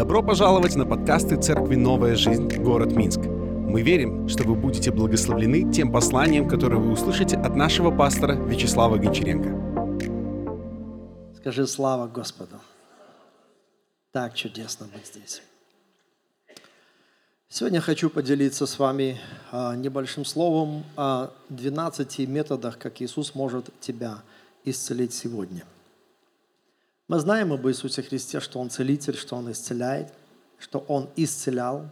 Добро пожаловать на подкасты Церкви «Новая жизнь. Город Минск». Мы верим, что вы будете благословлены тем посланием, которое вы услышите от нашего пастора Вячеслава Гончаренко. Скажи слава Господу. Так чудесно быть здесь. Сегодня хочу поделиться с вами а, небольшим словом о 12 методах, как Иисус может тебя исцелить сегодня. Мы знаем об Иисусе Христе, что Он целитель, что Он исцеляет, что Он исцелял.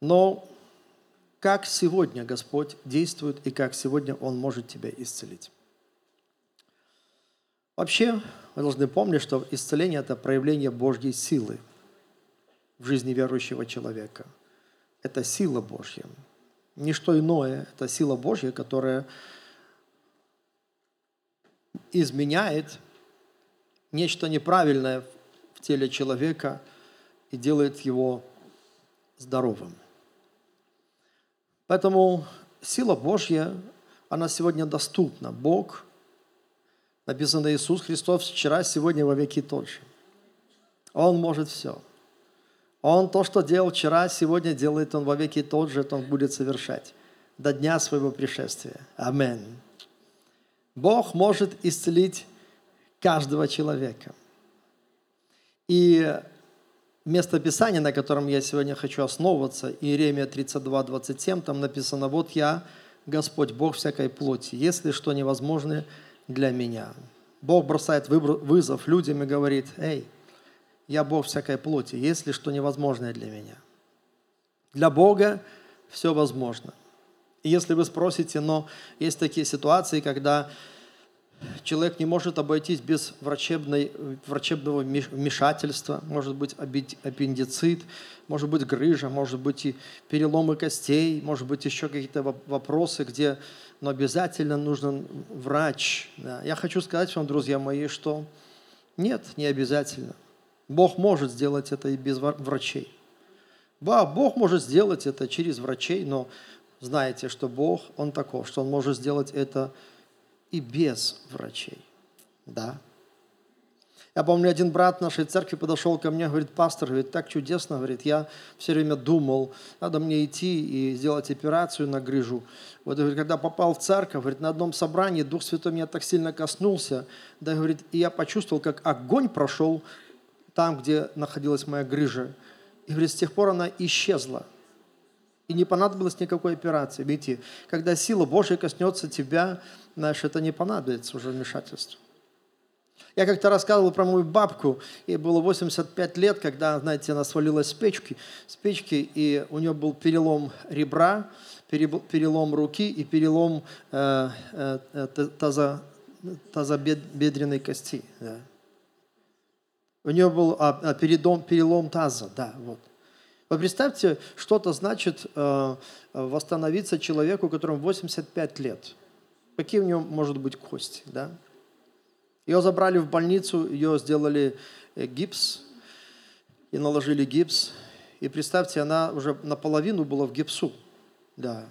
Но как сегодня Господь действует и как сегодня Он может тебя исцелить? Вообще, вы должны помнить, что исцеление – это проявление Божьей силы – в жизни верующего человека. Это сила Божья. Ничто иное. Это сила Божья, которая изменяет нечто неправильное в теле человека и делает его здоровым. Поэтому сила Божья, она сегодня доступна. Бог, написано Иисус Христос вчера, сегодня, во веки тот же. Он может все – он то, что делал вчера, сегодня делает Он во веки тот же, это Он будет совершать до дня своего пришествия. Аминь. Бог может исцелить каждого человека. И место Писания, на котором я сегодня хочу основываться, Иеремия 32, 27, там написано, «Вот я, Господь, Бог всякой плоти, если что невозможно для меня». Бог бросает вызов людям и говорит, «Эй, я Бог всякой плоти, есть ли что невозможное для меня? Для Бога все возможно. И если вы спросите, но есть такие ситуации, когда человек не может обойтись без врачебной, врачебного вмешательства, может быть аппендицит, может быть грыжа, может быть и переломы костей, может быть еще какие-то вопросы, где но обязательно нужен врач. Я хочу сказать вам, друзья мои, что нет, не обязательно. Бог может сделать это и без врачей. Да, Бог может сделать это через врачей, но знаете, что Бог, Он таков, что Он может сделать это и без врачей. Да. Я помню, один брат нашей церкви подошел ко мне, говорит, пастор, говорит, так чудесно, говорит, я все время думал, надо мне идти и сделать операцию на грыжу. Вот, говорит, когда попал в церковь, говорит, на одном собрании Дух Святой меня так сильно коснулся, да, говорит, и я почувствовал, как огонь прошел там, где находилась моя грыжа. И говорит, с тех пор она исчезла. И не понадобилось никакой операции. Видите, когда сила Божья коснется тебя, знаешь, это не понадобится уже вмешательство. Я как-то рассказывал про мою бабку, ей было 85 лет, когда, знаете, она свалилась с печки, с печки и у нее был перелом ребра, перелом руки и перелом э, э, таза, тазобедренной кости. Да. У нее был а, а, перелом, перелом таза, да, вот. Вы представьте, что это значит э, восстановиться человеку, которому 85 лет. Какие у него может быть кости, да? Ее забрали в больницу, ее сделали э, гипс и наложили гипс. И представьте, она уже наполовину была в гипсу, да.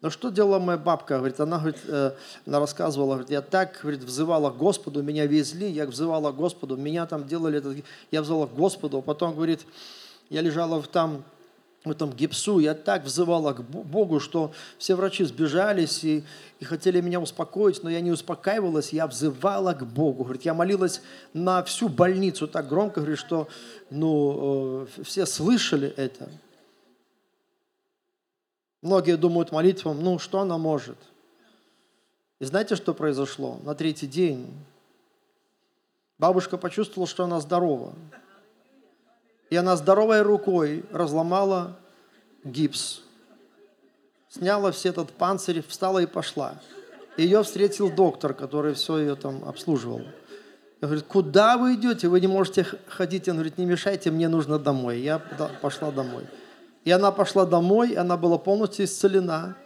Но что делала моя бабка? Говорит, она, говорит, э, она рассказывала, говорит, я так говорит, взывала к Господу, меня везли, я взывала к Господу, меня там делали, это, я взывала к Господу. Потом, говорит, я лежала в там, в этом гипсу, я так взывала к Богу, что все врачи сбежались и, и хотели меня успокоить, но я не успокаивалась, я взывала к Богу. Говорит, я молилась на всю больницу так громко, говорит, что ну, э, все слышали это. Многие думают молитвам, ну что она может? И знаете, что произошло? На третий день бабушка почувствовала, что она здорова. И она здоровой рукой разломала гипс, сняла все этот панцирь, встала и пошла. Ее встретил доктор, который все ее там обслуживал. Я говорю, куда вы идете? Вы не можете ходить. Он говорит, не мешайте, мне нужно домой. Я пошла домой. И она пошла домой, она была полностью исцелена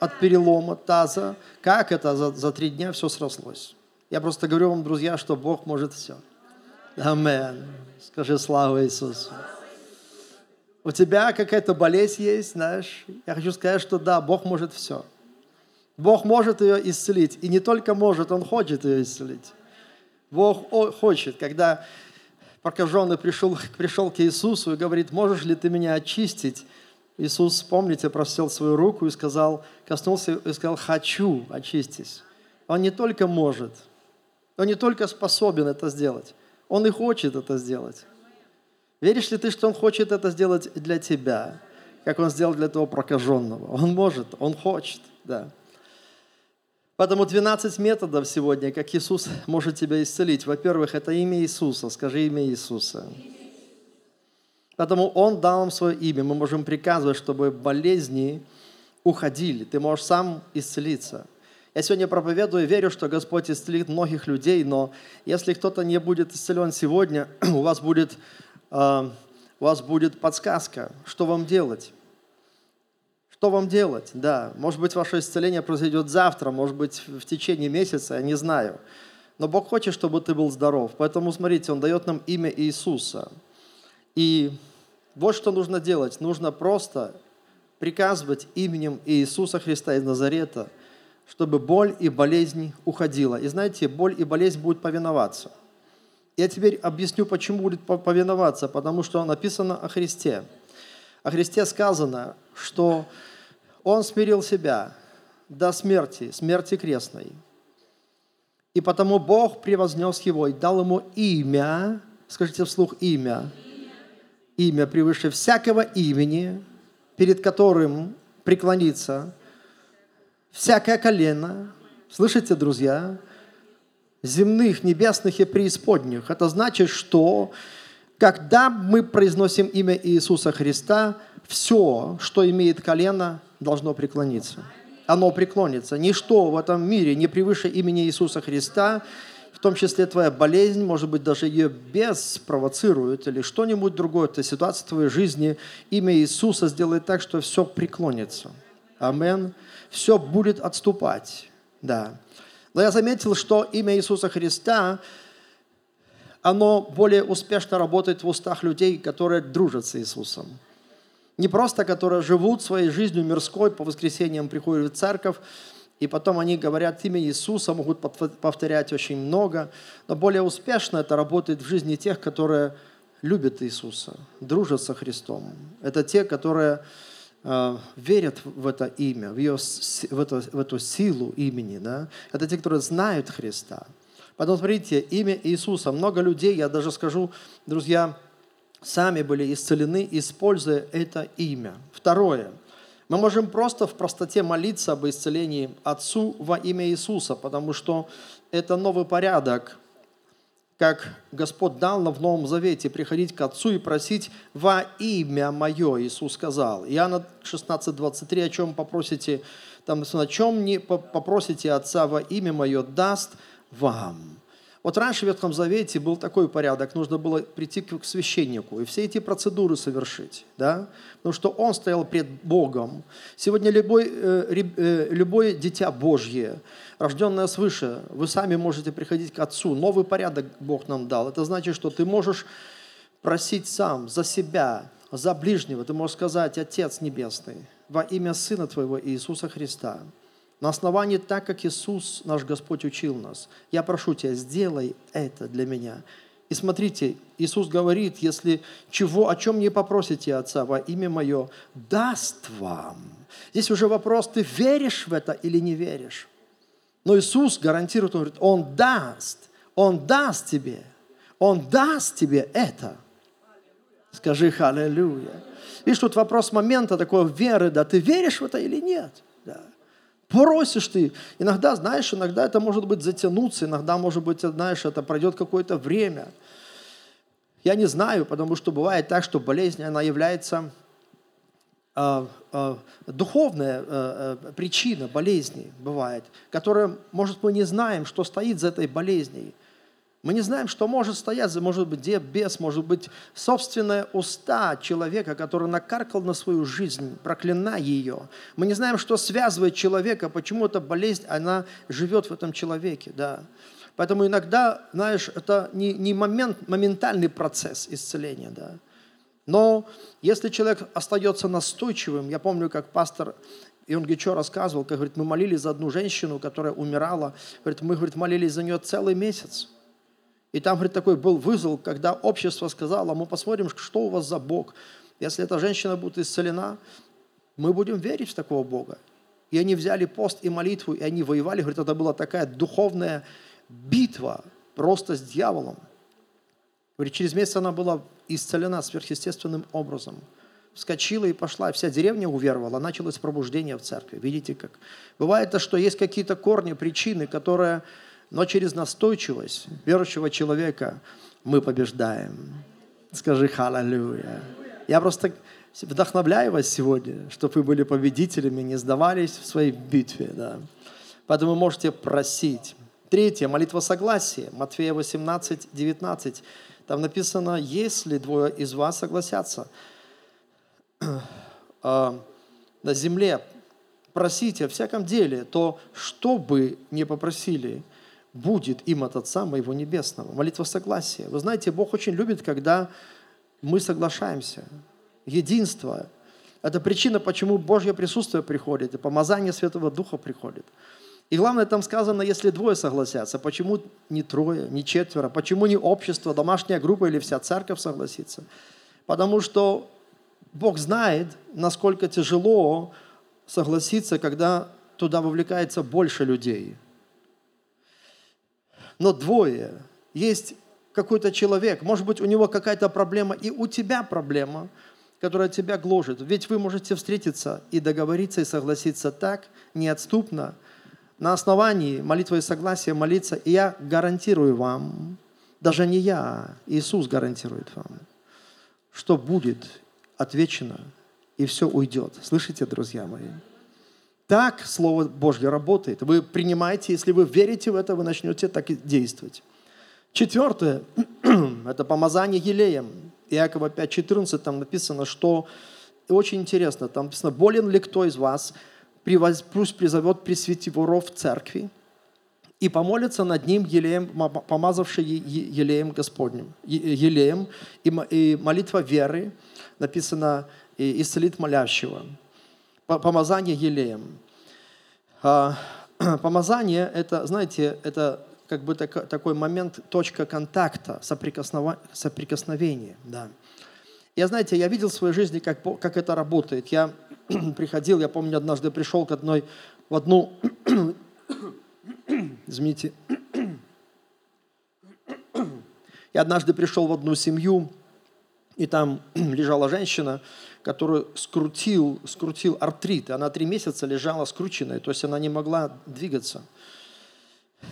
от перелома таза. Как это? За, за три дня все срослось. Я просто говорю вам, друзья, что Бог может все. Амен. Скажи слава Иисусу. У тебя какая-то болезнь есть, знаешь? Я хочу сказать, что да, Бог может все. Бог может ее исцелить. И не только может, Он хочет ее исцелить. Бог хочет, когда прокаженный пришел, пришел к Иисусу и говорит, можешь ли ты меня очистить? Иисус, помните, простел свою руку и сказал, коснулся и сказал, хочу, очистись. Он не только может, он не только способен это сделать, он и хочет это сделать. Веришь ли ты, что он хочет это сделать для тебя, как он сделал для того прокаженного? Он может, он хочет, да. Поэтому 12 методов сегодня, как Иисус может тебя исцелить. Во-первых, это имя Иисуса. Скажи имя Иисуса. Поэтому Он дал нам свое имя. Мы можем приказывать, чтобы болезни уходили. Ты можешь сам исцелиться. Я сегодня проповедую, верю, что Господь исцелит многих людей, но если кто-то не будет исцелен сегодня, у вас будет, э, у вас будет подсказка, что вам делать. Что вам делать? Да, может быть, ваше исцеление произойдет завтра, может быть, в течение месяца, я не знаю. Но Бог хочет, чтобы ты был здоров. Поэтому, смотрите, Он дает нам имя Иисуса. И вот что нужно делать. Нужно просто приказывать именем Иисуса Христа из Назарета, чтобы боль и болезнь уходила. И знаете, боль и болезнь будут повиноваться. Я теперь объясню, почему будет повиноваться. Потому что написано о Христе. О Христе сказано, что Он смирил себя до смерти, смерти крестной. И потому Бог превознес Его и дал Ему имя, скажите вслух имя, имя превыше всякого имени, перед которым преклонится всякое колено, слышите, друзья, земных, небесных и преисподних. Это значит, что когда мы произносим имя Иисуса Христа, все, что имеет колено, должно преклониться. Оно преклонится. Ничто в этом мире не превыше имени Иисуса Христа, в том числе твоя болезнь, может быть, даже ее без спровоцирует или что-нибудь другое, это ситуация в твоей жизни, имя Иисуса сделает так, что все преклонится. Амен. Все будет отступать. Да. Но я заметил, что имя Иисуса Христа оно более успешно работает в устах людей, которые дружат с Иисусом. Не просто, которые живут своей жизнью мирской, по воскресеньям приходят в церковь, и потом они говорят имя Иисуса, могут повторять очень много, но более успешно это работает в жизни тех, которые любят Иисуса, дружат со Христом. Это те, которые верят в это имя, в, ее, в, эту, в эту силу имени. Да? Это те, которые знают Христа. Потом смотрите, имя Иисуса. Много людей, я даже скажу, друзья, сами были исцелены, используя это имя. Второе. Мы можем просто в простоте молиться об исцелении Отцу во имя Иисуса, потому что это новый порядок, как Господь дал нам в Новом Завете, приходить к Отцу и просить во имя Мое, Иисус сказал. Иоанна 16, 23, о чем попросите, там, о чем не попросите Отца во имя Мое, даст вам. Вот раньше в Ветхом Завете был такой порядок, нужно было прийти к священнику и все эти процедуры совершить, да? потому что он стоял пред Богом. Сегодня любой, э, э, любое дитя Божье, рожденное свыше, вы сами можете приходить к Отцу. Новый порядок Бог нам дал. Это значит, что ты можешь просить сам за себя, за ближнего. Ты можешь сказать, Отец Небесный, во имя Сына Твоего Иисуса Христа – на основании так, как Иисус, наш Господь, учил нас. Я прошу Тебя, сделай это для меня. И смотрите, Иисус говорит, если чего, о чем не попросите Отца во имя Мое, даст вам. Здесь уже вопрос, ты веришь в это или не веришь. Но Иисус гарантирует, Он говорит, Он даст, Он даст тебе, Он даст тебе это. Скажи «Халлелуя». Видишь, тут вопрос момента такой веры, да, ты веришь в это или нет? Да. Просишь ты. Иногда, знаешь, иногда это может быть затянуться, иногда, может быть, знаешь, это пройдет какое-то время. Я не знаю, потому что бывает так, что болезнь, она является духовная э, э, причина болезни, бывает, которая, может, мы не знаем, что стоит за этой болезнью. Мы не знаем, что может стоять, может быть бес, может быть собственная уста человека, который накаркал на свою жизнь, проклиная ее. Мы не знаем, что связывает человека, почему эта болезнь, она живет в этом человеке. Да. Поэтому иногда, знаешь, это не, не момент, моментальный процесс исцеления. Да. Но если человек остается настойчивым, я помню, как пастор и он Гичо рассказывал, как говорит, мы молились за одну женщину, которая умирала. Говорит, мы говорит, молились за нее целый месяц. И там, говорит, такой был вызов, когда общество сказало, мы посмотрим, что у вас за Бог. Если эта женщина будет исцелена, мы будем верить в такого Бога. И они взяли пост и молитву, и они воевали. Говорит, это была такая духовная битва просто с дьяволом. Говорит, через месяц она была исцелена сверхъестественным образом. Вскочила и пошла, вся деревня уверовала, началось пробуждение в церкви. Видите как? Бывает то, что есть какие-то корни, причины, которые, но через настойчивость верующего человека мы побеждаем. Скажи «Халлелуя». Я просто вдохновляю вас сегодня, чтобы вы были победителями, не сдавались в своей битве. Да. Поэтому можете просить. Третье, молитва согласия. Матфея 18, 19. Там написано, если двое из вас согласятся а, на земле, просите о всяком деле, то что бы не попросили, будет им от Отца Моего Небесного. Молитва согласия. Вы знаете, Бог очень любит, когда мы соглашаемся. Единство – это причина, почему Божье присутствие приходит, и помазание Святого Духа приходит. И главное, там сказано, если двое согласятся, почему не трое, не четверо, почему не общество, домашняя группа или вся церковь согласится? Потому что Бог знает, насколько тяжело согласиться, когда туда вовлекается больше людей. Но двое. Есть какой-то человек, может быть, у него какая-то проблема, и у тебя проблема, которая тебя гложет. Ведь вы можете встретиться и договориться, и согласиться так, неотступно – на основании молитвы и согласия молиться, и я гарантирую вам, даже не я, Иисус гарантирует вам, что будет отвечено, и все уйдет. Слышите, друзья мои? Так Слово Божье работает. Вы принимаете, если вы верите в это, вы начнете так и действовать. Четвертое – это помазание елеем. Иакова 5.14 там написано, что очень интересно, там написано, болен ли кто из вас – пусть призовет пресвитеров церкви и помолится над ним елеем, помазавший елеем Господним. Елеем и молитва веры, написано, исцелит молящего. Помазание елеем. А, помазание – это, знаете, это как бы такой момент, точка контакта, соприкосновения. Да. Я, знаете, я видел в своей жизни, как, как это работает. Я приходил, я помню, однажды пришел к одной, в одну, извините, я однажды пришел в одну семью, и там лежала женщина, которую скрутил, скрутил артрит. Она три месяца лежала скрученная, то есть она не могла двигаться –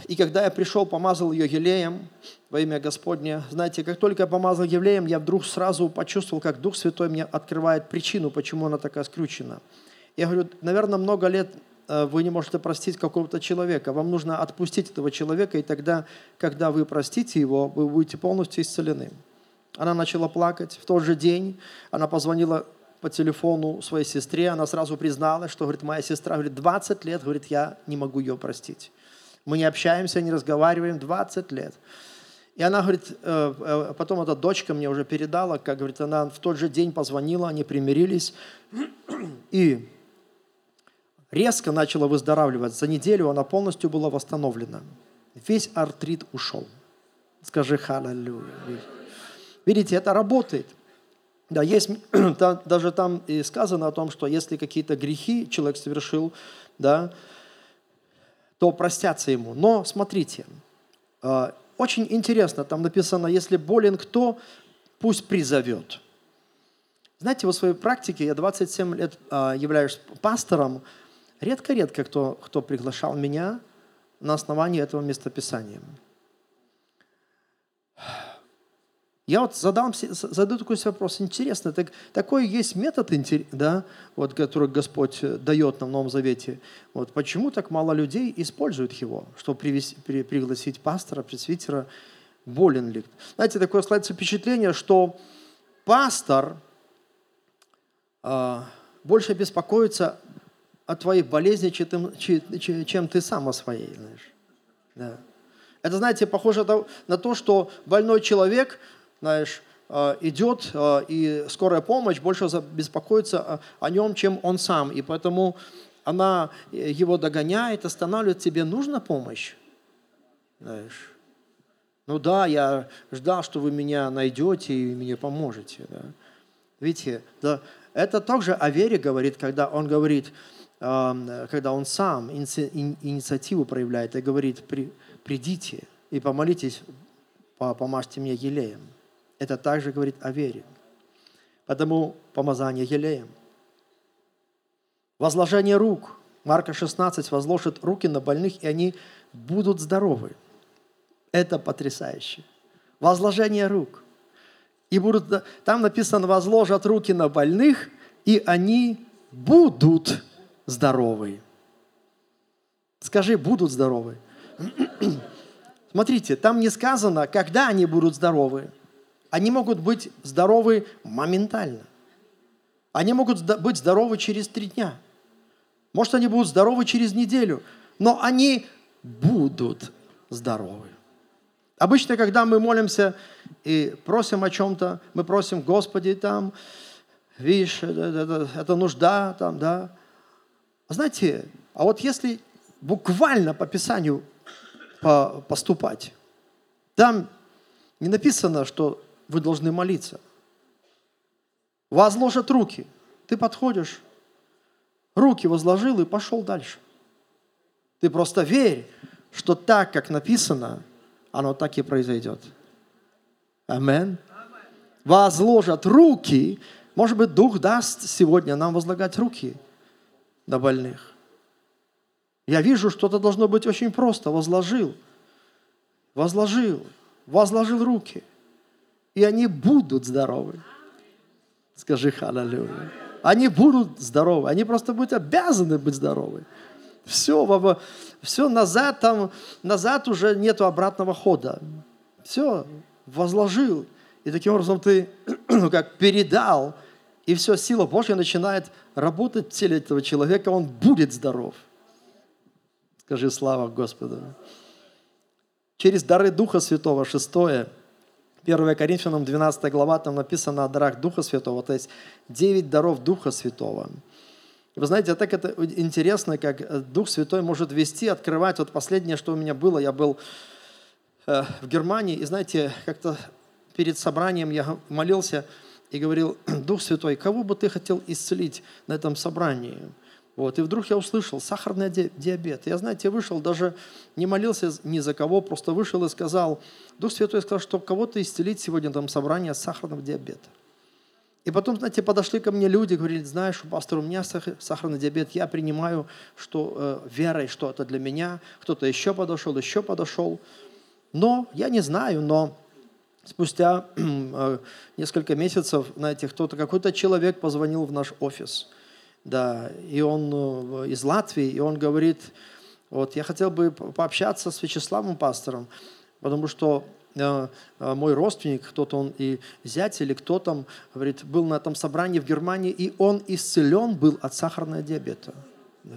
и когда я пришел, помазал ее елеем во имя Господне, знаете, как только я помазал елеем, я вдруг сразу почувствовал, как Дух Святой мне открывает причину, почему она такая скручена. Я говорю, наверное, много лет э, вы не можете простить какого-то человека. Вам нужно отпустить этого человека, и тогда, когда вы простите его, вы будете полностью исцелены. Она начала плакать. В тот же день она позвонила по телефону своей сестре, она сразу призналась, что, говорит, моя сестра, говорит, 20 лет, говорит, я не могу ее простить. Мы не общаемся, не разговариваем 20 лет. И она говорит, э, э, потом эта дочка мне уже передала, как говорит, она в тот же день позвонила, они примирились, и резко начала выздоравливать. За неделю она полностью была восстановлена. Весь артрит ушел. Скажи халалюя. Видите, это работает. Да, есть, даже там и сказано о том, что если какие-то грехи человек совершил, да, то простятся ему. Но смотрите, э, очень интересно, там написано, если болен кто, пусть призовет. Знаете, в своей практике, я 27 лет э, являюсь пастором, редко-редко кто, кто приглашал меня на основании этого местописания. Я вот задам, задаю такой вопрос. Интересно, так, такой есть метод, да, вот, который Господь э, дает нам в Новом Завете. Вот, почему так мало людей используют его, чтобы привести, при, пригласить пастора, пресвитера, болен ли? Знаете, такое складывается впечатление, что пастор э, больше беспокоится о твоей болезни, чем, чем ты сам о своей. Знаешь. Да. Это, знаете, похоже на то, что больной человек – знаешь, э, идет, э, и скорая помощь больше беспокоится о нем, чем он сам. И поэтому она его догоняет, останавливает, тебе нужна помощь. Знаешь. Ну да, я ждал, что вы меня найдете и мне поможете. Да. Видите, да, это также о вере говорит, когда он говорит, э, когда он сам инициативу проявляет и говорит, придите и помолитесь, помажьте мне елеем. Это также говорит о вере. Потому помазание елеем. Возложение рук. Марка 16 возложит руки на больных, и они будут здоровы. Это потрясающе. Возложение рук. И будут, там написано, возложат руки на больных, и они будут здоровы. Скажи, будут здоровы. Смотрите, там не сказано, когда они будут здоровы. Они могут быть здоровы моментально. Они могут быть здоровы через три дня. Может, они будут здоровы через неделю. Но они будут здоровы. Обычно, когда мы молимся и просим о чем-то, мы просим, Господи, там, видишь, это, это, это нужда, там, да. Знаете, а вот если буквально по Писанию по, поступать, там не написано, что вы должны молиться. Возложат руки. Ты подходишь, руки возложил и пошел дальше. Ты просто верь, что так, как написано – оно так и произойдет. Амин. Возложат руки. Может быть, Дух даст сегодня нам возлагать руки на больных. Я вижу, что это должно быть очень просто. Возложил, возложил, возложил руки. И они будут здоровы. Скажи халалюя. Они будут здоровы. Они просто будут обязаны быть здоровы. Все, все назад, там, назад уже нету обратного хода. Все, возложил. И таким образом ты ну, как передал, и все, сила Божья начинает работать в теле этого человека, он будет здоров. Скажи слава Господу. Через дары Духа Святого, шестое, 1 Коринфянам 12 глава, там написано о дарах Духа Святого, то есть 9 даров Духа Святого – вы знаете, так это интересно, как э, Дух Святой может вести, открывать. Вот последнее, что у меня было, я был э, в Германии, и знаете, как-то перед собранием я молился и говорил, Дух Святой, кого бы ты хотел исцелить на этом собрании? Вот, и вдруг я услышал сахарный диабет. Я, знаете, вышел, даже не молился ни за кого, просто вышел и сказал, Дух Святой сказал, что кого-то исцелить сегодня на этом собрании от сахарного диабета. И потом, знаете, подошли ко мне люди, говорили, знаешь, пастор, у меня сахарный диабет, я принимаю что, э, верой, что это для меня. Кто-то еще подошел, еще подошел. Но я не знаю, но спустя э, несколько месяцев, знаете, кто-то, какой-то человек позвонил в наш офис, да, и он э, из Латвии, и он говорит, вот, я хотел бы пообщаться с Вячеславом пастором, потому что Э, э, мой родственник, кто-то он и зять или кто там, говорит, был на этом собрании в Германии, и он исцелен был от сахарного диабета. Да.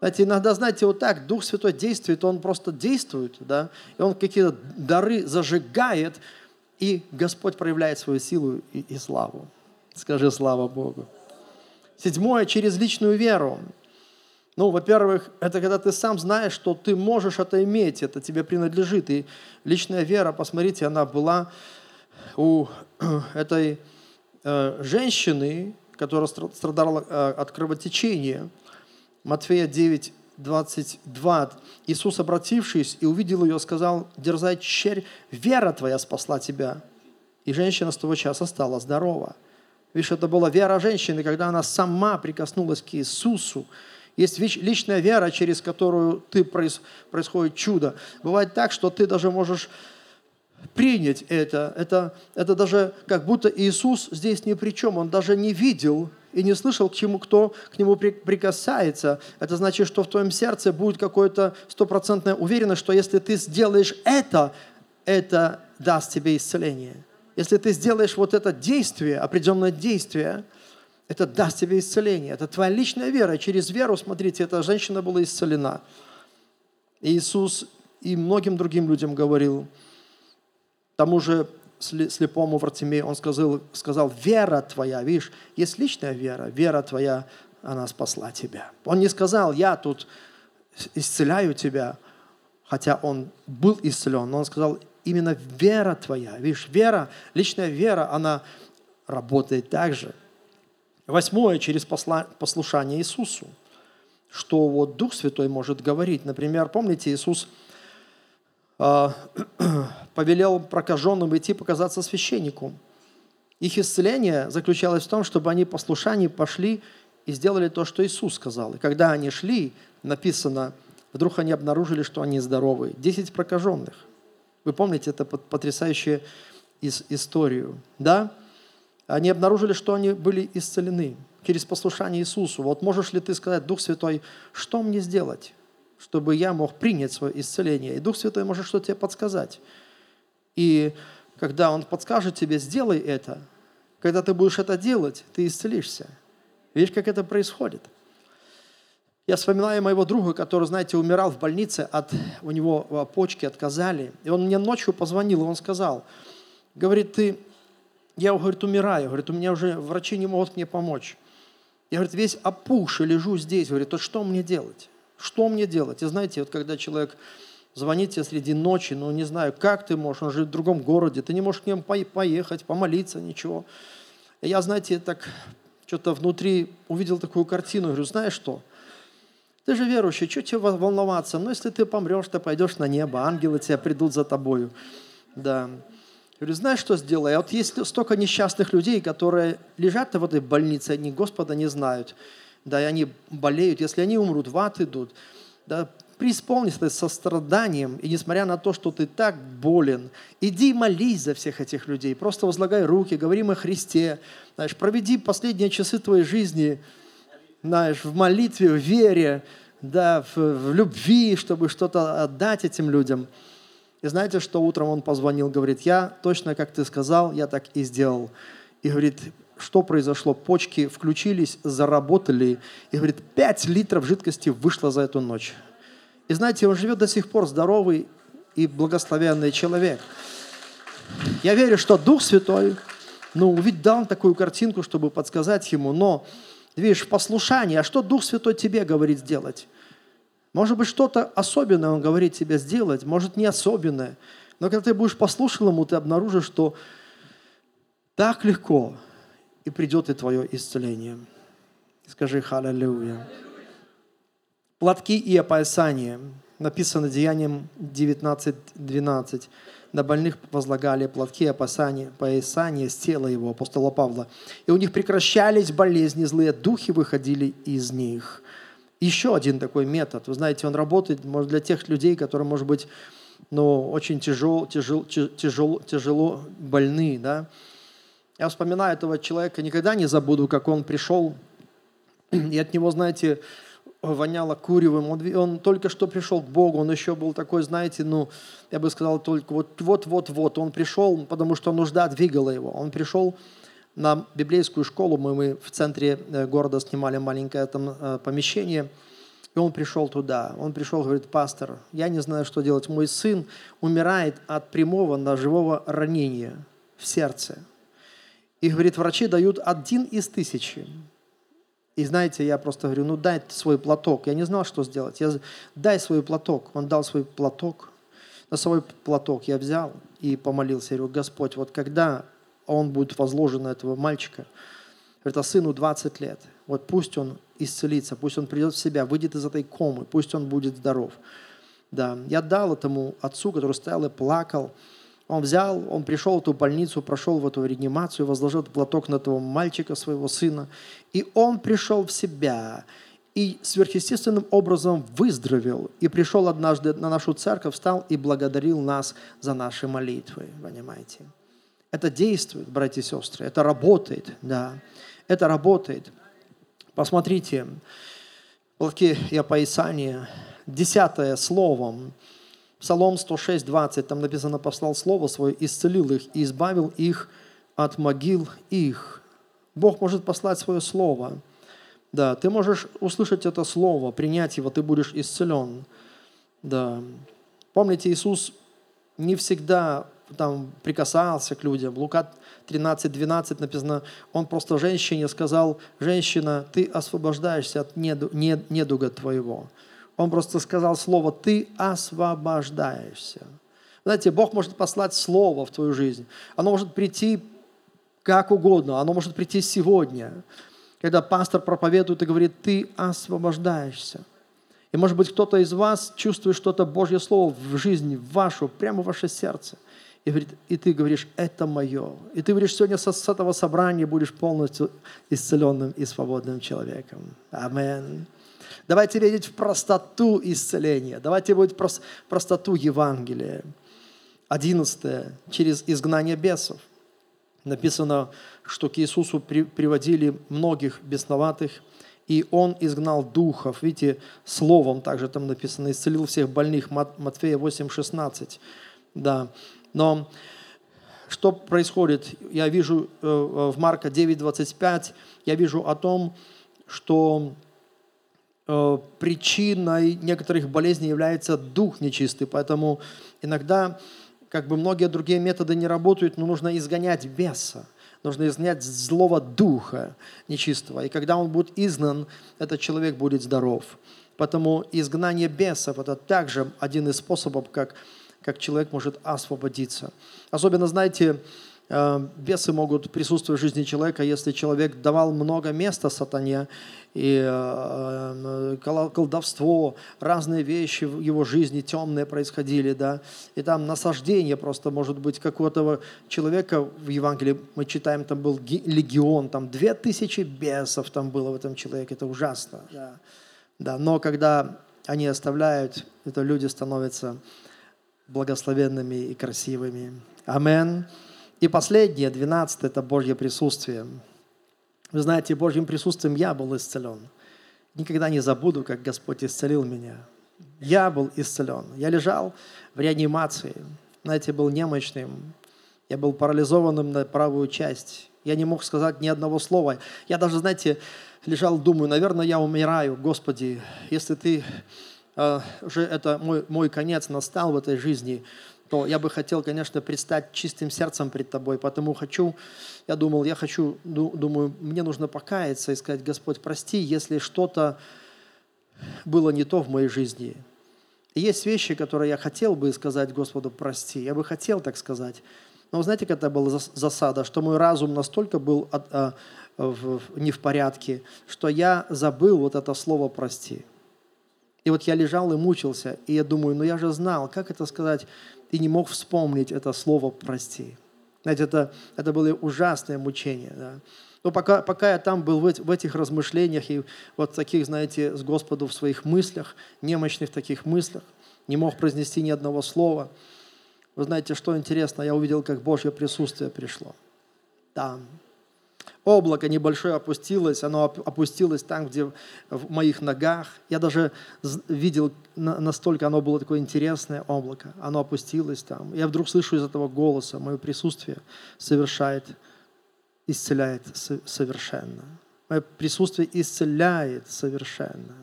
Знаете, иногда, знаете, вот так Дух Святой действует, Он просто действует, да, и Он какие-то дары зажигает, и Господь проявляет свою силу и, и славу. Скажи слава Богу. Седьмое, через личную веру. Ну, во-первых, это когда ты сам знаешь, что ты можешь это иметь, это тебе принадлежит. И личная вера, посмотрите, она была у этой э, женщины, которая страдала э, от кровотечения. Матфея 9, 22. Иисус, обратившись и увидел ее, сказал, дерзай, черь, вера твоя спасла тебя. И женщина с того часа стала здорова. Видишь, это была вера женщины, когда она сама прикоснулась к Иисусу, есть личная вера, через которую ты происходит чудо. Бывает так, что ты даже можешь принять это. Это, это даже как будто Иисус здесь ни при чем. Он даже не видел и не слышал, к чему кто к нему прикасается. Это значит, что в твоем сердце будет какое-то стопроцентная уверенность, что если ты сделаешь это, это даст тебе исцеление. Если ты сделаешь вот это действие, определенное действие – это даст тебе исцеление. Это твоя личная вера. Через веру, смотрите, эта женщина была исцелена. И Иисус и многим другим людям говорил, тому же слепому Вартимею, он сказал, сказал, вера твоя, видишь, есть личная вера, вера твоя, она спасла тебя. Он не сказал, я тут исцеляю тебя, хотя он был исцелен, но он сказал, именно вера твоя. Видишь, вера, личная вера, она работает так же. Восьмое, через послушание Иисусу. Что вот Дух Святой может говорить. Например, помните, Иисус э, повелел прокаженным идти показаться священнику. Их исцеление заключалось в том, чтобы они послушание пошли и сделали то, что Иисус сказал. И когда они шли, написано, вдруг они обнаружили, что они здоровы. Десять прокаженных. Вы помните это потрясающую историю, да? Они обнаружили, что они были исцелены через послушание Иисусу. Вот можешь ли ты сказать, Дух Святой, что мне сделать, чтобы я мог принять свое исцеление? И Дух Святой может что-то тебе подсказать. И когда Он подскажет тебе, сделай это, когда ты будешь это делать, ты исцелишься. Видишь, как это происходит? Я вспоминаю моего друга, который, знаете, умирал в больнице, от, у него а, почки отказали. И он мне ночью позвонил, и он сказал, говорит, ты, я, говорит, умираю, говорит, у меня уже врачи не могут мне помочь. Я, говорит, весь опухший лежу здесь, говорит, то что мне делать? Что мне делать? И знаете, вот когда человек звонит тебе среди ночи, ну не знаю, как ты можешь, он живет в другом городе, ты не можешь к нему поехать, помолиться, ничего. И я, знаете, так что-то внутри увидел такую картину, говорю, знаешь что – ты же верующий, что тебе волноваться? Ну, если ты помрешь, ты пойдешь на небо, ангелы тебя придут за тобою. Да. Я говорю, знаешь, что сделай? А вот есть столько несчастных людей, которые лежат в этой больнице, они Господа не знают. Да, и они болеют. Если они умрут, в ад идут. Да, преисполнись ты состраданием, и несмотря на то, что ты так болен, иди молись за всех этих людей, просто возлагай руки, говори им о Христе, знаешь, проведи последние часы твоей жизни – знаешь, в молитве, в вере, да, в, в любви, чтобы что-то отдать этим людям. И знаете, что утром он позвонил, говорит, я точно, как ты сказал, я так и сделал. И говорит, что произошло? Почки включились, заработали. И говорит, 5 литров жидкости вышло за эту ночь. И знаете, он живет до сих пор здоровый и благословенный человек. Я верю, что Дух Святой, ну, увидел дал такую картинку, чтобы подсказать ему, но видишь, в послушании. А что Дух Святой тебе говорит сделать? Может быть, что-то особенное Он говорит тебе сделать, может, не особенное. Но когда ты будешь послушан Ему, ты обнаружишь, что так легко, и придет и твое исцеление. Скажи «Халлелуя». Платки и опоясание. Написано Деянием 19.12 на больных возлагали платки, опасания, поясания с тела его, апостола Павла. И у них прекращались болезни, злые духи выходили из них. Еще один такой метод. Вы знаете, он работает может, для тех людей, которые, может быть, ну, очень тяжел, тяжел, тяжел, тяжело больны. Да? Я вспоминаю этого человека, никогда не забуду, как он пришел, и от него, знаете, воняло куревым. Он, он только что пришел к Богу, он еще был такой, знаете, ну, я бы сказал, только вот, вот, вот, вот. Он пришел, потому что нужда двигала его. Он пришел на библейскую школу, мы, мы в центре э, города снимали маленькое там э, помещение, и он пришел туда. Он пришел, говорит, пастор, я не знаю, что делать. Мой сын умирает от прямого ножевого ранения в сердце. И, говорит, врачи дают один из тысячи. И знаете, я просто говорю, ну дай свой платок. Я не знал, что сделать. Я, дай свой платок. Он дал свой платок. На свой платок я взял и помолился. Я говорю, Господь, вот когда он будет возложен на этого мальчика, это сыну 20 лет, вот пусть он исцелится, пусть он придет в себя, выйдет из этой комы, пусть он будет здоров. Да, я дал этому отцу, который стоял и плакал, он взял, он пришел в эту больницу, прошел в эту реанимацию, возложил платок на этого мальчика, своего сына, и он пришел в себя и сверхъестественным образом выздоровел. И пришел однажды на нашу церковь, встал и благодарил нас за наши молитвы, понимаете. Это действует, братья и сестры, это работает, да, это работает. Посмотрите, платки и опоясание, десятое словом, Псалом 106, 20, там написано, послал Слово Свое, исцелил их и избавил их от могил их. Бог может послать свое Слово. Да, ты можешь услышать это Слово, принять его, ты будешь исцелен. Да. Помните, Иисус не всегда там прикасался к людям. Лука 13, 12 написано, он просто женщине сказал, женщина, ты освобождаешься от недуга твоего. Он просто сказал слово «ты освобождаешься». Знаете, Бог может послать Слово в твою жизнь. Оно может прийти как угодно. Оно может прийти сегодня. Когда пастор проповедует и говорит, ты освобождаешься. И может быть кто-то из вас чувствует что-то Божье Слово в жизни, в вашу, прямо в ваше сердце. И, говорит, и ты говоришь, это мое. И ты говоришь, сегодня с, с этого собрания будешь полностью исцеленным и свободным человеком. Аминь. Давайте верить в простоту исцеления. Давайте верить в простоту Евангелия. Одиннадцатое. Через изгнание бесов. Написано, что к Иисусу при, приводили многих бесноватых, и Он изгнал духов. Видите, словом также там написано, исцелил всех больных. Матфея 8,16. Да. Но что происходит? Я вижу э, э, в Марка 9:25, я вижу о том, что причиной некоторых болезней является дух нечистый. Поэтому иногда, как бы многие другие методы не работают, но нужно изгонять беса. Нужно изгнать злого духа нечистого. И когда он будет изгнан, этот человек будет здоров. Поэтому изгнание бесов – это также один из способов, как как человек может освободиться. Особенно, знаете, э, бесы могут присутствовать в жизни человека, если человек давал много места сатане, и э, э, колдовство, разные вещи в его жизни темные происходили, да, и там насаждение просто может быть какого-то человека в Евангелии, мы читаем, там был легион, там две тысячи бесов там было в этом человеке, это ужасно, да, да, но когда они оставляют, это люди становятся благословенными и красивыми. Амен. И последнее, двенадцатое, это Божье присутствие. Вы знаете, Божьим присутствием я был исцелен. Никогда не забуду, как Господь исцелил меня. Я был исцелен. Я лежал в реанимации. Знаете, был немощным. Я был парализованным на правую часть. Я не мог сказать ни одного слова. Я даже, знаете, лежал, думаю, наверное, я умираю. Господи, если ты Э, уже это мой, мой конец настал в этой жизни, то я бы хотел, конечно, предстать чистым сердцем пред Тобой, потому хочу, я думал, я хочу, думаю, мне нужно покаяться и сказать, Господь, прости, если что-то было не то в моей жизни. И есть вещи, которые я хотел бы сказать Господу, прости, я бы хотел так сказать. Но знаете, какая была засада, что мой разум настолько был от, а, в, не в порядке, что я забыл вот это слово «прости». И вот я лежал и мучился, и я думаю, ну я же знал, как это сказать, и не мог вспомнить это слово «прости». Знаете, это, это было ужасное мучение. Да? Но пока, пока я там был в, в этих размышлениях и вот таких, знаете, с Господом в своих мыслях, немощных таких мыслях, не мог произнести ни одного слова. Вы знаете, что интересно? Я увидел, как Божье присутствие пришло. Там, облако небольшое опустилось, оно опустилось там, где в моих ногах. Я даже видел, настолько оно было такое интересное облако. Оно опустилось там. Я вдруг слышу из этого голоса, мое присутствие совершает, исцеляет совершенно. Мое присутствие исцеляет совершенно.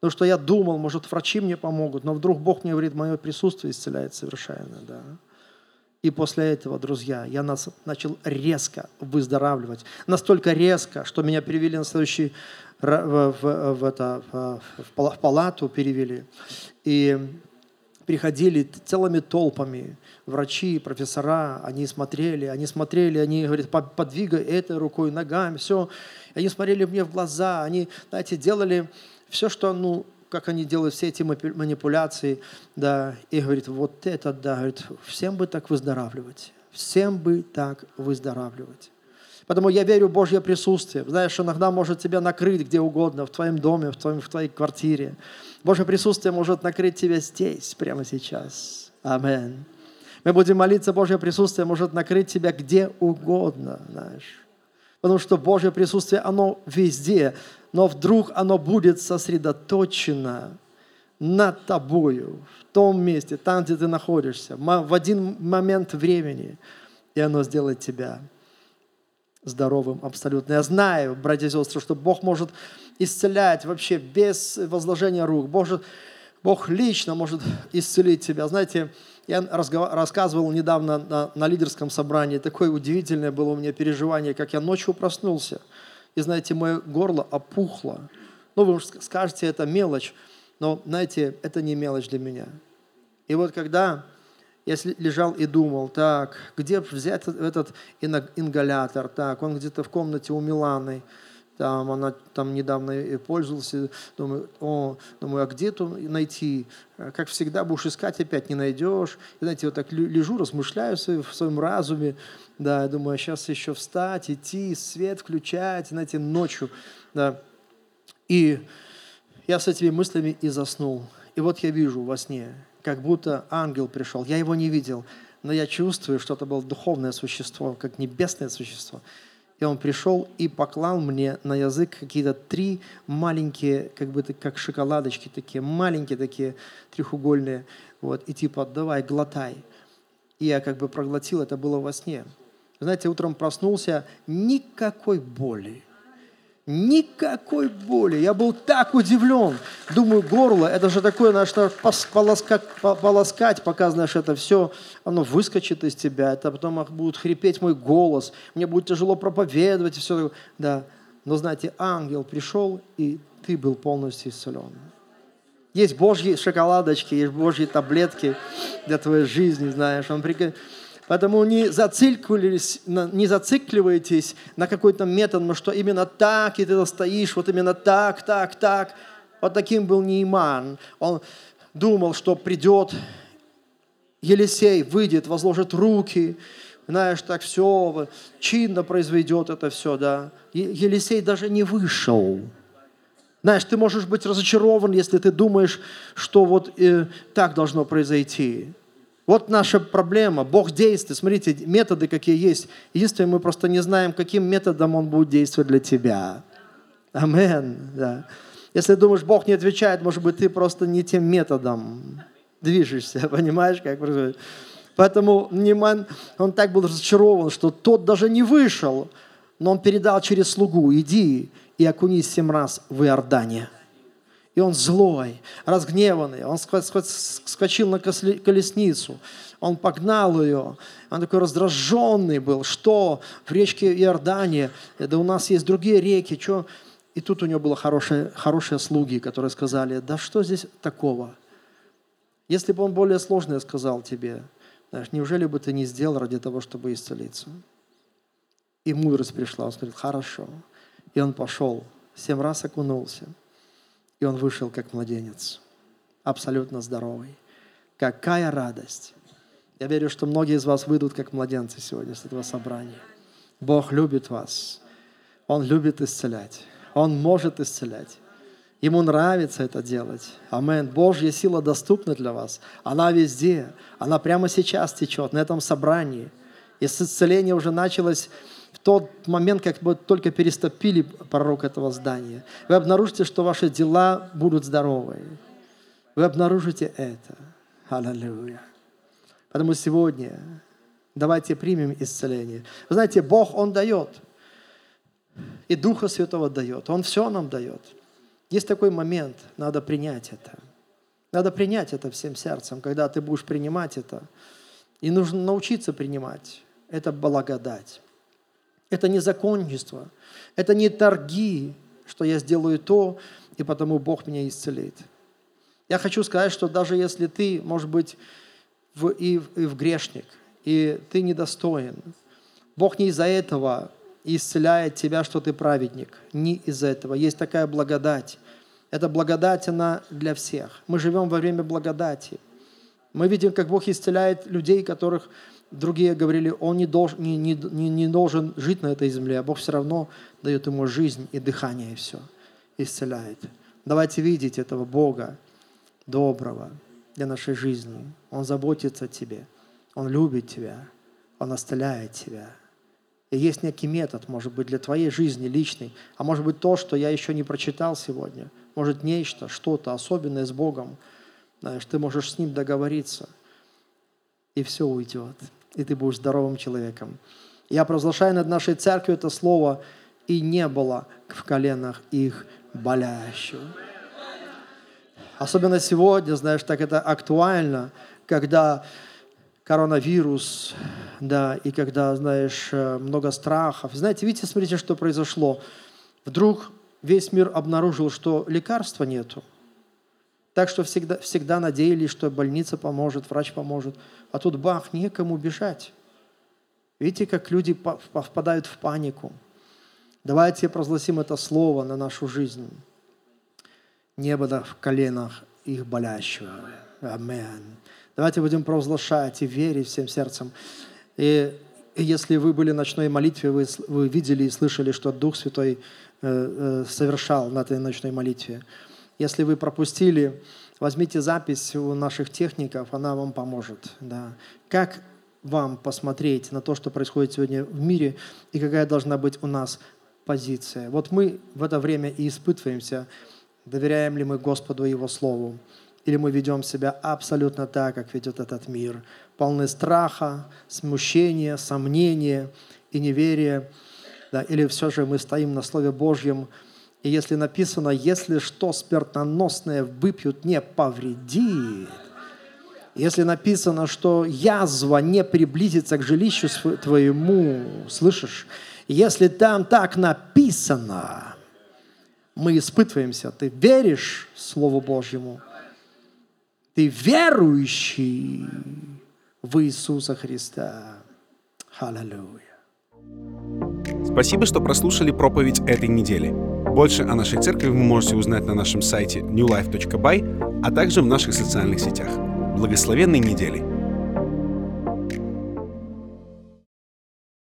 Потому что я думал, может, врачи мне помогут, но вдруг Бог мне говорит, мое присутствие исцеляет совершенно. Да? И после этого, друзья, я нас, начал резко выздоравливать. Настолько резко, что меня перевели на следующий в, в, в, это, в палату перевели. И приходили целыми толпами врачи, профессора, они смотрели, они смотрели, они говорят, подвигай этой рукой, ногами, все. Они смотрели мне в глаза, они, знаете, делали все, что, ну, как они делают все эти манипуляции, да, и говорит, вот это, да, говорит, всем бы так выздоравливать, всем бы так выздоравливать. Поэтому я верю в Божье присутствие. Знаешь, иногда может тебя накрыть где угодно, в твоем доме, в, твоем, в твоей квартире. Божье присутствие может накрыть тебя здесь, прямо сейчас. Амин. Мы будем молиться, Божье присутствие может накрыть тебя где угодно, знаешь. Потому что Божье присутствие, оно везде но вдруг оно будет сосредоточено над тобою, в том месте, там, где ты находишься, в один момент времени, и оно сделает тебя здоровым абсолютно. Я знаю, братья и сестры, что Бог может исцелять вообще без возложения рук. Бог, Бог лично может исцелить тебя. Знаете, я рассказывал недавно на, на лидерском собрании, такое удивительное было у меня переживание, как я ночью проснулся – и знаете, мое горло опухло. Ну, вы скажете, это мелочь, но, знаете, это не мелочь для меня. И вот когда Я лежал и думал, так, где взять этот ингалятор? Так, он где-то в комнате у Миланы. Там она там недавно пользовался. Думаю, о, думаю, а где то найти? Как всегда, будешь искать, опять не найдешь. И, знаете, вот так лежу, размышляю в своем разуме. Да, я думаю, а сейчас еще встать, идти, свет включать, знаете, ночью. Да. И я с этими мыслями и заснул. И вот я вижу во сне, как будто ангел пришел. Я его не видел, но я чувствую, что это было духовное существо, как небесное существо. И он пришел и поклал мне на язык какие-то три маленькие, как бы как шоколадочки такие, маленькие такие, треугольные. Вот, и типа, давай, глотай. И я как бы проглотил, это было во сне. Знаете, утром проснулся, никакой боли Никакой боли. Я был так удивлен. Думаю, горло, это же такое, знаешь, полоскать, полоскать, пока, знаешь, это все, оно выскочит из тебя. Это потом будет хрипеть мой голос. Мне будет тяжело проповедовать и все. Да. Но, знаете, ангел пришел, и ты был полностью исцелен. Есть Божьи шоколадочки, есть Божьи таблетки для твоей жизни, знаешь. Он приказ... Поэтому не, зацикливались, не зацикливайтесь на какой-то метод, но что именно так, и ты стоишь, вот именно так, так, так. Вот таким был Нейман. Он думал, что придет Елисей, выйдет, возложит руки, знаешь, так все, чинно произведет это все, да. Елисей даже не вышел. Знаешь, ты можешь быть разочарован, если ты думаешь, что вот э, так должно произойти. Вот наша проблема. Бог действует. Смотрите, методы какие есть. Единственное, мы просто не знаем, каким методом Он будет действовать для тебя. Амен. Да. Если думаешь, Бог не отвечает, может быть, ты просто не тем методом движешься. Понимаешь, как происходит? Поэтому Ниман, он так был разочарован, что тот даже не вышел, но он передал через слугу, иди и окунись семь раз в Иордане. И он злой, разгневанный. Он скочил на колесницу. Он погнал ее. Он такой раздраженный был. Что в речке Иордания? Да у нас есть другие реки. Что? И тут у него были хорошие, хорошие слуги, которые сказали, да что здесь такого? Если бы он более сложное сказал тебе, знаешь, неужели бы ты не сделал ради того, чтобы исцелиться? И мудрость пришла. Он сказал, хорошо. И он пошел, семь раз окунулся – и он вышел как младенец, абсолютно здоровый. Какая радость! Я верю, что многие из вас выйдут как младенцы сегодня с этого собрания. Бог любит вас. Он любит исцелять. Он может исцелять. Ему нравится это делать. Амен. Божья сила доступна для вас. Она везде. Она прямо сейчас течет, на этом собрании. И исцеление уже началось тот момент, как вы только переступили порог этого здания, вы обнаружите, что ваши дела будут здоровые. Вы обнаружите это. Аллилуйя. Поэтому сегодня давайте примем исцеление. Вы знаете, Бог, Он дает. И Духа Святого дает. Он все нам дает. Есть такой момент, надо принять это. Надо принять это всем сердцем, когда ты будешь принимать это. И нужно научиться принимать. Это благодать. Это не законничество. Это не торги, что я сделаю то, и потому Бог меня исцелит. Я хочу сказать, что даже если ты, может быть, в, и, и в грешник, и ты недостоин, Бог не из-за этого исцеляет тебя, что ты праведник. Не из-за этого. Есть такая благодать. Эта благодать, она для всех. Мы живем во время благодати. Мы видим, как Бог исцеляет людей, которых Другие говорили, он не должен, не, не, не должен жить на этой земле, а Бог все равно дает ему жизнь и дыхание, и все, исцеляет. Давайте видеть этого Бога доброго для нашей жизни. Он заботится о тебе, Он любит тебя, Он оставляет тебя. И есть некий метод, может быть, для твоей жизни личной, а может быть то, что я еще не прочитал сегодня, может нечто, что-то особенное с Богом. Знаешь, ты можешь с Ним договориться, и все уйдет и ты будешь здоровым человеком. Я провозглашаю над нашей церковью это слово, и не было в коленах их болящего. Особенно сегодня, знаешь, так это актуально, когда коронавирус, да, и когда, знаешь, э, много страхов. Знаете, видите, смотрите, что произошло. Вдруг весь мир обнаружил, что лекарства нету. Так что всегда, всегда надеялись, что больница поможет, врач поможет. А тут бах, некому бежать. Видите, как люди впадают в панику. Давайте провозгласим это слово на нашу жизнь. Небо да в коленах их болящего. Амин. Давайте будем провозглашать и верить всем сердцем. И если вы были в ночной молитве, вы, вы видели и слышали, что Дух Святой э, э, совершал на этой ночной молитве. Если вы пропустили, возьмите запись у наших техников, она вам поможет. Да. Как вам посмотреть на то, что происходит сегодня в мире, и какая должна быть у нас позиция. Вот мы в это время и испытываемся, доверяем ли мы Господу и Его Слову, или мы ведем себя абсолютно так, как ведет этот мир, полны страха, смущения, сомнения и неверия, да, или все же мы стоим на Слове Божьем, и если написано, если что смертоносное выпьют, не повредит, если написано, что язва не приблизится к жилищу твоему, слышишь? Если там так написано, мы испытываемся. Ты веришь Слову Божьему? Ты верующий в Иисуса Христа. Аллилуйя. Спасибо, что прослушали проповедь этой недели. Больше о нашей церкви вы можете узнать на нашем сайте newlife.by, а также в наших социальных сетях. Благословенной недели!